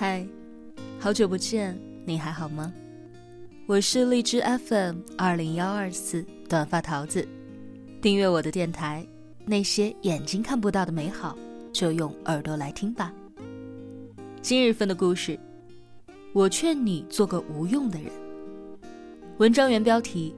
嗨，好久不见，你还好吗？我是荔枝 FM 二零幺二四短发桃子，订阅我的电台，那些眼睛看不到的美好，就用耳朵来听吧。今日份的故事，我劝你做个无用的人。文章原标题：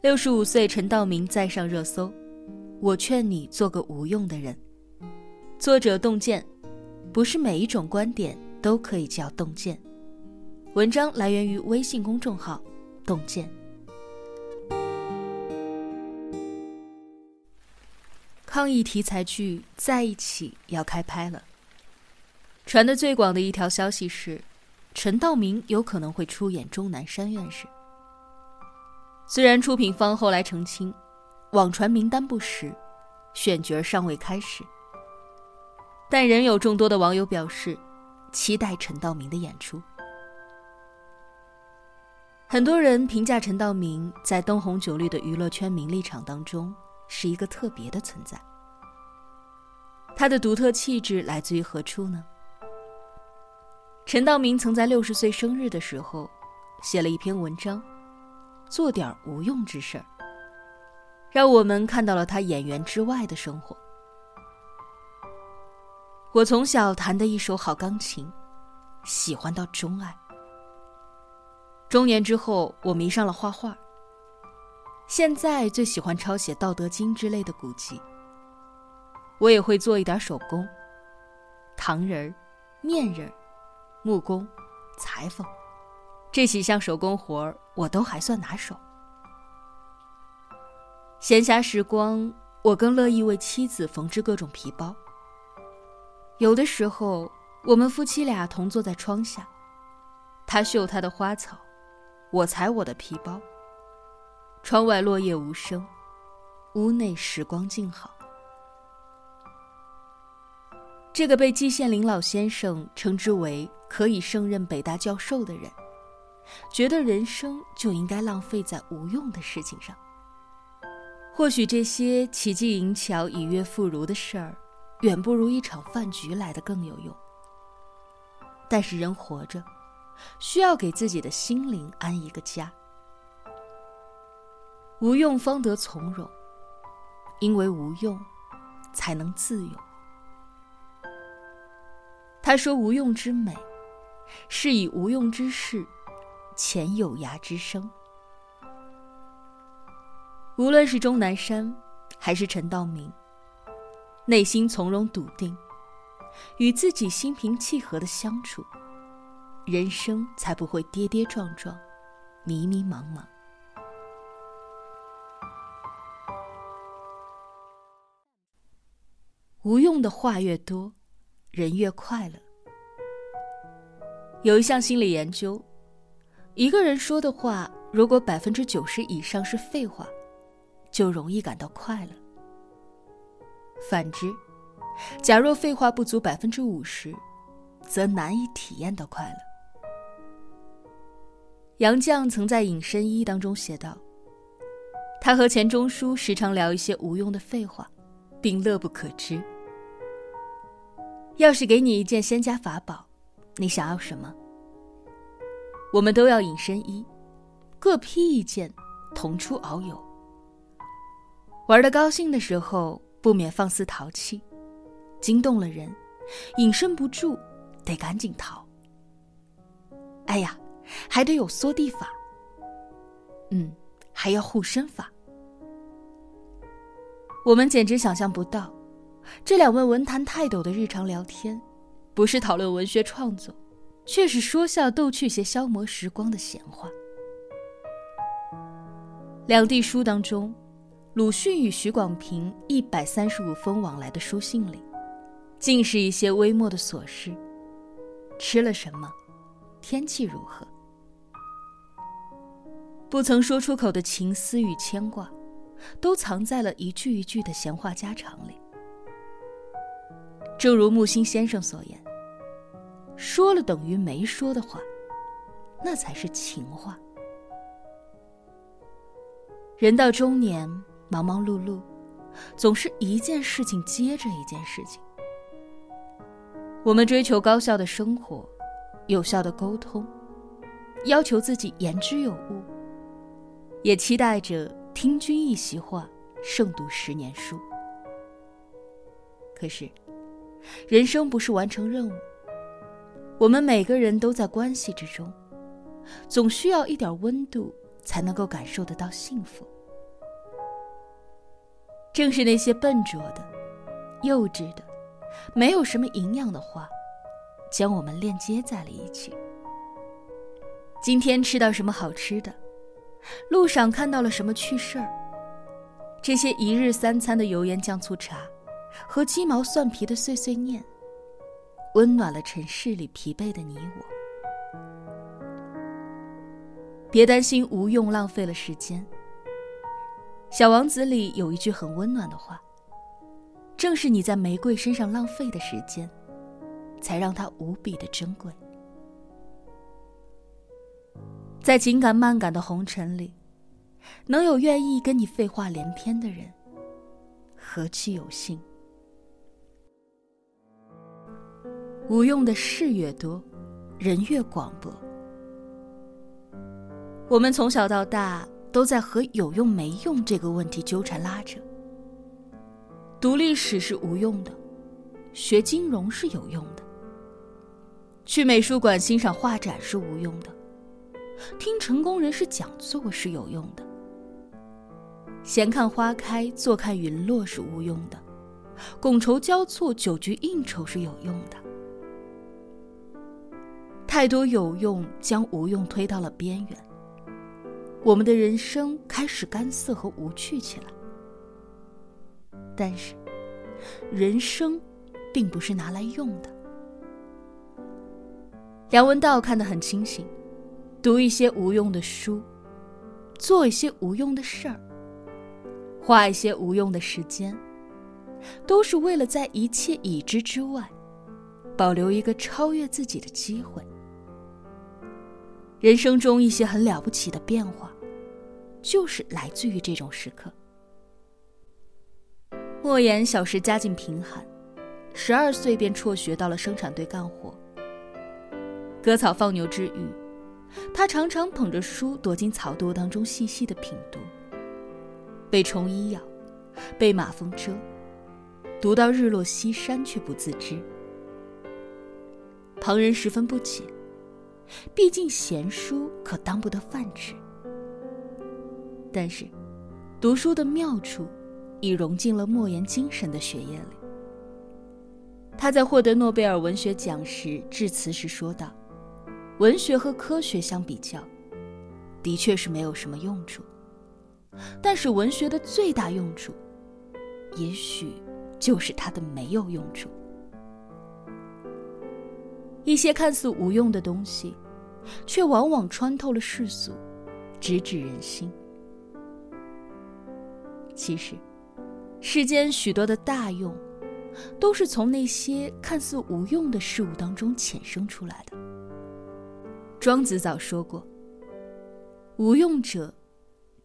六十五岁陈道明再上热搜，我劝你做个无用的人。作者洞见，不是每一种观点都可以叫洞见。文章来源于微信公众号“洞见”。抗疫题材剧《在一起》要开拍了。传的最广的一条消息是，陈道明有可能会出演钟南山院士。虽然出品方后来澄清，网传名单不实，选角尚未开始。但仍有众多的网友表示，期待陈道明的演出。很多人评价陈道明在灯红酒绿的娱乐圈名利场当中是一个特别的存在。他的独特气质来自于何处呢？陈道明曾在六十岁生日的时候，写了一篇文章，做点无用之事，让我们看到了他演员之外的生活。我从小弹的一手好钢琴，喜欢到钟爱。中年之后，我迷上了画画。现在最喜欢抄写《道德经》之类的古籍。我也会做一点手工，糖人儿、面人儿、木工、裁缝，这几项手工活儿我都还算拿手。闲暇时光，我更乐意为妻子缝制各种皮包。有的时候，我们夫妻俩同坐在窗下，他绣他的花草，我裁我的皮包。窗外落叶无声，屋内时光静好。这个被季羡林老先生称之为可以胜任北大教授的人，觉得人生就应该浪费在无用的事情上。或许这些奇技淫巧、以悦妇孺的事儿。远不如一场饭局来的更有用。但是人活着，需要给自己的心灵安一个家。无用方得从容，因为无用，才能自用。他说：“无用之美，是以无用之事，遣有涯之生。”无论是钟南山，还是陈道明。内心从容笃定，与自己心平气和的相处，人生才不会跌跌撞撞、迷迷茫茫。无用的话越多，人越快乐。有一项心理研究，一个人说的话如果百分之九十以上是废话，就容易感到快乐。反之，假若废话不足百分之五十，则难以体验到快乐。杨绛曾在《隐身衣》当中写道：“他和钱钟书时常聊一些无用的废话，并乐不可支。要是给你一件仙家法宝，你想要什么？我们都要隐身衣，各披一件，同出遨游。玩的高兴的时候。”不免放肆淘气，惊动了人，隐身不住，得赶紧逃。哎呀，还得有缩地法，嗯，还要护身法。我们简直想象不到，这两位文坛泰斗的日常聊天，不是讨论文学创作，却是说笑逗趣些消磨时光的闲话。两地书当中。鲁迅与许广平一百三十五封往来的书信里，尽是一些微末的琐事：吃了什么，天气如何，不曾说出口的情思与牵挂，都藏在了一句一句的闲话家常里。正如木心先生所言：“说了等于没说的话，那才是情话。”人到中年。忙忙碌碌，总是一件事情接着一件事情。我们追求高效的生活，有效的沟通，要求自己言之有物，也期待着听君一席话，胜读十年书。可是，人生不是完成任务，我们每个人都在关系之中，总需要一点温度，才能够感受得到幸福。正是那些笨拙的、幼稚的、没有什么营养的话，将我们链接在了一起。今天吃到什么好吃的，路上看到了什么趣事儿，这些一日三餐的油盐酱醋茶，和鸡毛蒜皮的碎碎念，温暖了城市里疲惫的你我。别担心无用浪费了时间。《小王子》里有一句很温暖的话：“正是你在玫瑰身上浪费的时间，才让它无比的珍贵。”在紧赶慢赶的红尘里，能有愿意跟你废话连篇的人，何其有幸！无用的事越多，人越广博。我们从小到大。都在和有用没用这个问题纠缠拉扯。读历史是无用的，学金融是有用的。去美术馆欣赏画展是无用的，听成功人士讲座是有用的。闲看花开，坐看云落是无用的，觥筹交错，酒局应酬是有用的。太多有用，将无用推到了边缘。我们的人生开始干涩和无趣起来，但是，人生并不是拿来用的。梁文道看得很清醒，读一些无用的书，做一些无用的事儿，花一些无用的时间，都是为了在一切已知之外，保留一个超越自己的机会。人生中一些很了不起的变化。就是来自于这种时刻。莫言小时家境贫寒，十二岁便辍学到了生产队干活。割草放牛之余，他常常捧着书躲进草垛当中细细的品读。被虫蚁咬，被马蜂蛰，读到日落西山却不自知。旁人十分不解，毕竟闲书可当不得饭吃。但是，读书的妙处已融进了莫言精神的血液里。他在获得诺贝尔文学奖时致辞时说道：“文学和科学相比较，的确是没有什么用处。但是文学的最大用处，也许就是它的没有用处。一些看似无用的东西，却往往穿透了世俗，直指人心。”其实，世间许多的大用，都是从那些看似无用的事物当中衍生出来的。庄子早说过：“无用者，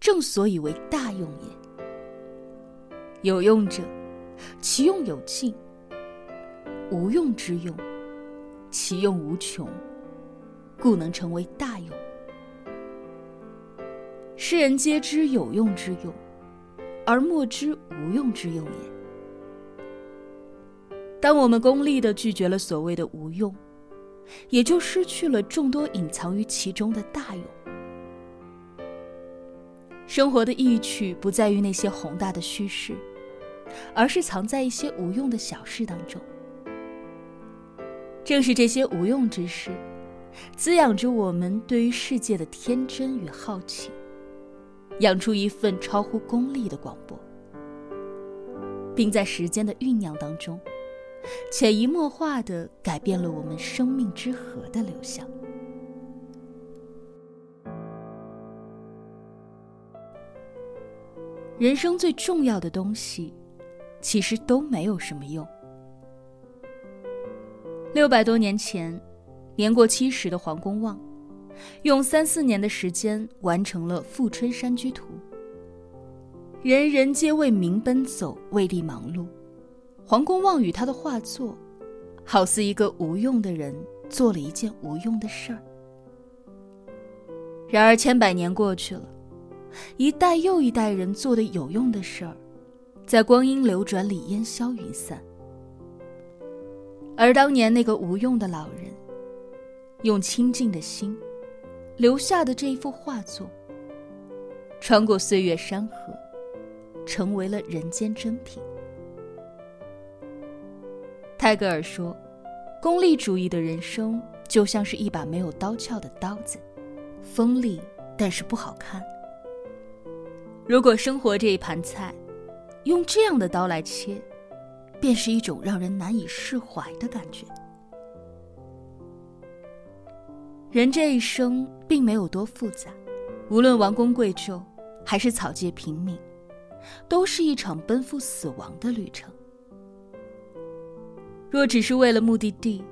正所以为大用也；有用者，其用有尽；无用之用，其用无穷，故能成为大用。世人皆知有用之用。”而莫知无用之用也。当我们功利的拒绝了所谓的无用，也就失去了众多隐藏于其中的大用。生活的意趣不在于那些宏大的叙事，而是藏在一些无用的小事当中。正是这些无用之事，滋养着我们对于世界的天真与好奇。养出一份超乎功利的广播，并在时间的酝酿当中，潜移默化的改变了我们生命之河的流向。人生最重要的东西，其实都没有什么用。六百多年前，年过七十的黄公望。用三四年的时间完成了《富春山居图》。人人皆为民奔走，为利忙碌。黄公望与他的画作，好似一个无用的人做了一件无用的事儿。然而千百年过去了，一代又一代人做的有用的事儿，在光阴流转里烟消云散。而当年那个无用的老人，用清净的心留下的这一幅画作，穿过岁月山河，成为了人间珍品。泰戈尔说：“功利主义的人生就像是一把没有刀鞘的刀子，锋利但是不好看。如果生活这一盘菜，用这样的刀来切。”便是一种让人难以释怀的感觉。人这一生并没有多复杂，无论王公贵胄，还是草芥平民，都是一场奔赴死亡的旅程。若只是为了目的地，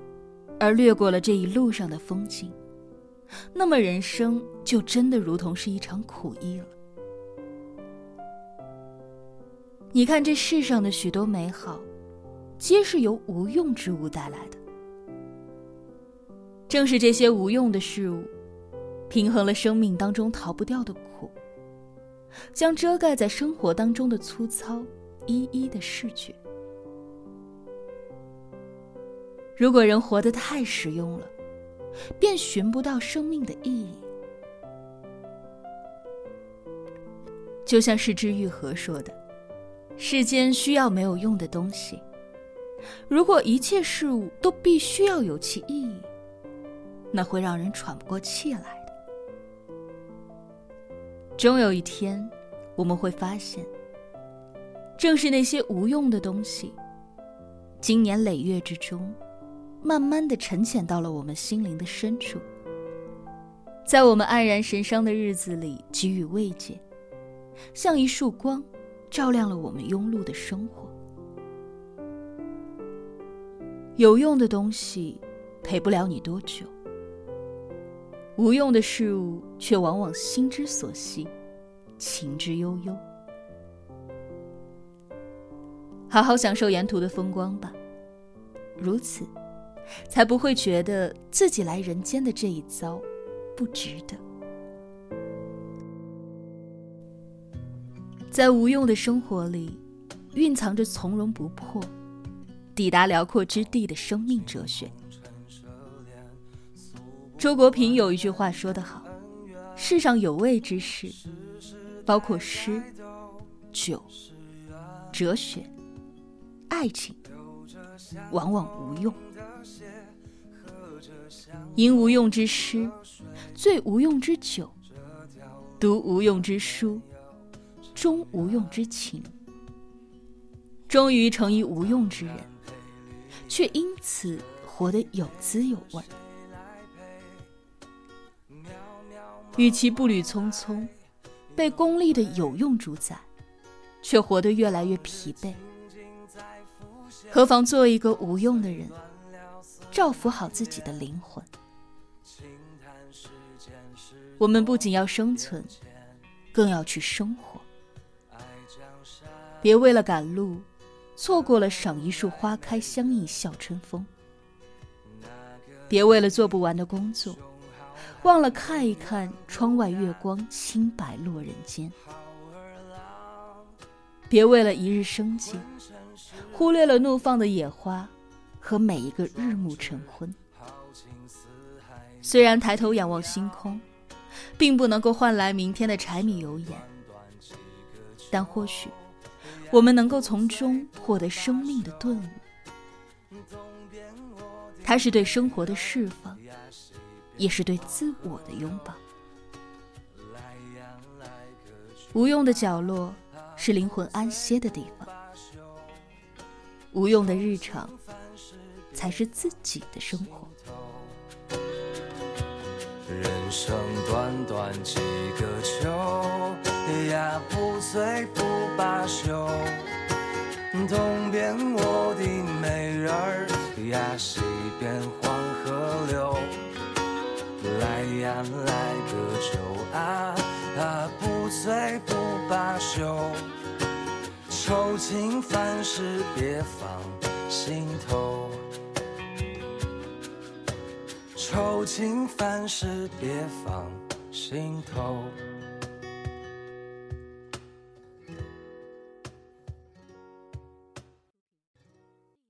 而略过了这一路上的风景，那么人生就真的如同是一场苦役了。你看这世上的许多美好。皆是由无用之物带来的。正是这些无用的事物，平衡了生命当中逃不掉的苦，将遮盖在生活当中的粗糙一一的逝去。如果人活得太实用了，便寻不到生命的意义。就像是之愈合说的：“世间需要没有用的东西。”如果一切事物都必须要有其意义，那会让人喘不过气来的。终有一天，我们会发现，正是那些无用的东西，经年累月之中，慢慢的沉潜到了我们心灵的深处，在我们黯然神伤的日子里给予慰藉，像一束光，照亮了我们庸碌的生活。有用的东西陪不了你多久，无用的事物却往往心之所系，情之悠悠。好好享受沿途的风光吧，如此，才不会觉得自己来人间的这一遭不值得。在无用的生活里，蕴藏着从容不迫。抵达辽阔之地的生命哲学。周国平有一句话说得好：“世上有味之事，包括诗、酒、哲学、爱情，往往无用。吟无用之诗，醉无用之酒，读无用之书，终无用之情，终于成一无用之人。”却因此活得有滋有味。与其步履匆匆，被功利的有用主宰，却活得越来越疲惫，何妨做一个无用的人，照拂好自己的灵魂？我们不仅要生存，更要去生活。别为了赶路。错过了赏一束花开相映笑春风，别为了做不完的工作，忘了看一看窗外月光清白落人间。别为了一日生计，忽略了怒放的野花和每一个日暮晨昏。虽然抬头仰望星空，并不能够换来明天的柴米油盐，但或许。我们能够从中获得生命的顿悟，它是对生活的释放，也是对自我的拥抱。无用的角落是灵魂安歇的地方，无用的日常才是自己的生活。人生短短几个秋，呀，不醉不罢休。东边我的美人儿呀，西边黄河流。来呀来个酒啊，啊不醉不罢休。愁情烦事别放心头。愁情烦事别放心头。